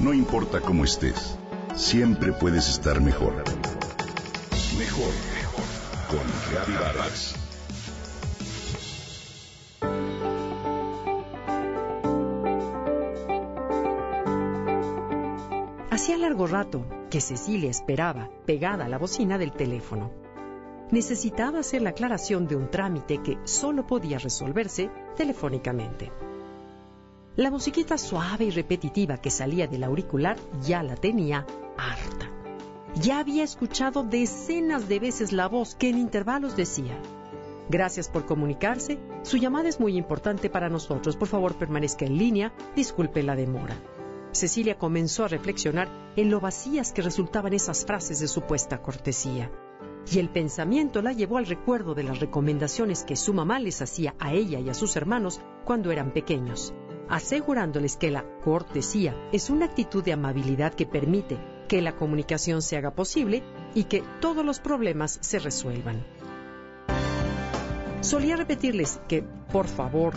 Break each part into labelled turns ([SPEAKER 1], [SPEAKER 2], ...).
[SPEAKER 1] No importa cómo estés, siempre puedes estar mejor. Mejor, mejor. Con Reavivadas.
[SPEAKER 2] Hacía largo rato que Cecilia esperaba, pegada a la bocina del teléfono. Necesitaba hacer la aclaración de un trámite que solo podía resolverse telefónicamente. La musiquita suave y repetitiva que salía del auricular ya la tenía harta. Ya había escuchado decenas de veces la voz que en intervalos decía, Gracias por comunicarse, su llamada es muy importante para nosotros, por favor permanezca en línea, disculpe la demora. Cecilia comenzó a reflexionar en lo vacías que resultaban esas frases de supuesta cortesía. Y el pensamiento la llevó al recuerdo de las recomendaciones que su mamá les hacía a ella y a sus hermanos cuando eran pequeños asegurándoles que la cortesía es una actitud de amabilidad que permite que la comunicación se haga posible y que todos los problemas se resuelvan. Solía repetirles que, por favor,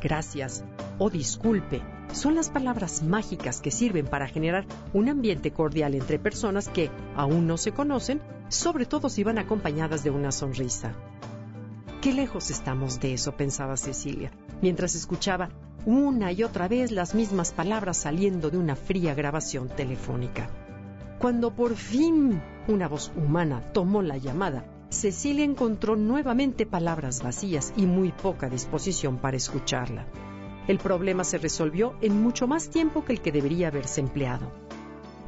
[SPEAKER 2] gracias o disculpe son las palabras mágicas que sirven para generar un ambiente cordial entre personas que aún no se conocen, sobre todo si van acompañadas de una sonrisa. Qué lejos estamos de eso, pensaba Cecilia, mientras escuchaba una y otra vez las mismas palabras saliendo de una fría grabación telefónica. Cuando por fin una voz humana tomó la llamada, Cecilia encontró nuevamente palabras vacías y muy poca disposición para escucharla. El problema se resolvió en mucho más tiempo que el que debería haberse empleado.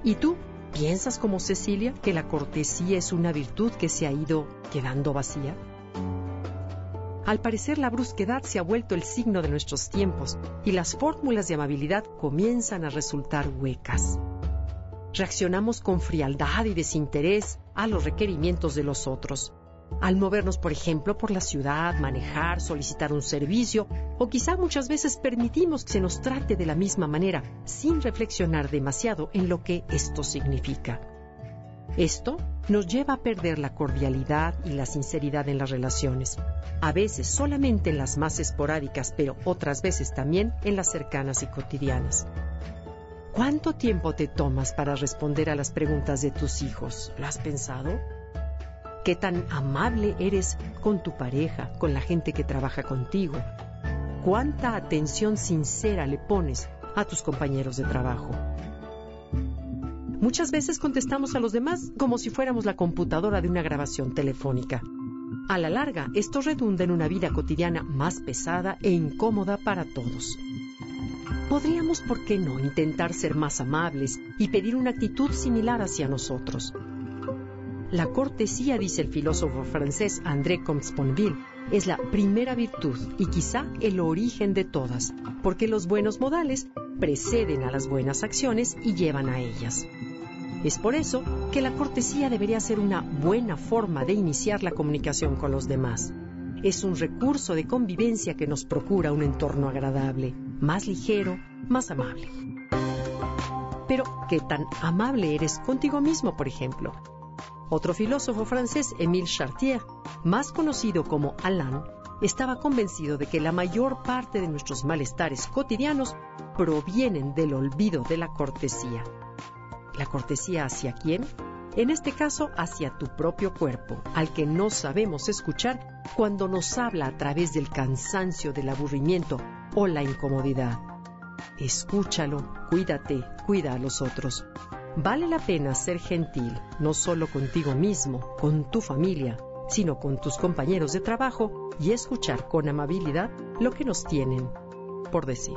[SPEAKER 2] ¿Y tú piensas como Cecilia que la cortesía es una virtud que se ha ido quedando vacía? Al parecer la brusquedad se ha vuelto el signo de nuestros tiempos y las fórmulas de amabilidad comienzan a resultar huecas. Reaccionamos con frialdad y desinterés a los requerimientos de los otros. Al movernos, por ejemplo, por la ciudad, manejar, solicitar un servicio, o quizá muchas veces permitimos que se nos trate de la misma manera, sin reflexionar demasiado en lo que esto significa. Esto nos lleva a perder la cordialidad y la sinceridad en las relaciones, a veces solamente en las más esporádicas, pero otras veces también en las cercanas y cotidianas. ¿Cuánto tiempo te tomas para responder a las preguntas de tus hijos? ¿Lo has pensado? ¿Qué tan amable eres con tu pareja, con la gente que trabaja contigo? ¿Cuánta atención sincera le pones a tus compañeros de trabajo? Muchas veces contestamos a los demás como si fuéramos la computadora de una grabación telefónica. A la larga, esto redunda en una vida cotidiana más pesada e incómoda para todos. Podríamos, ¿por qué no?, intentar ser más amables y pedir una actitud similar hacia nosotros. La cortesía, dice el filósofo francés André Comte-Sponville, es la primera virtud y quizá el origen de todas, porque los buenos modales preceden a las buenas acciones y llevan a ellas. Es por eso que la cortesía debería ser una buena forma de iniciar la comunicación con los demás. Es un recurso de convivencia que nos procura un entorno agradable, más ligero, más amable. Pero, ¿qué tan amable eres contigo mismo, por ejemplo? Otro filósofo francés, Émile Chartier, más conocido como Alain, estaba convencido de que la mayor parte de nuestros malestares cotidianos provienen del olvido de la cortesía. ¿La cortesía hacia quién? En este caso, hacia tu propio cuerpo, al que no sabemos escuchar cuando nos habla a través del cansancio, del aburrimiento o la incomodidad. Escúchalo, cuídate, cuida a los otros. Vale la pena ser gentil, no solo contigo mismo, con tu familia, sino con tus compañeros de trabajo y escuchar con amabilidad lo que nos tienen por decir.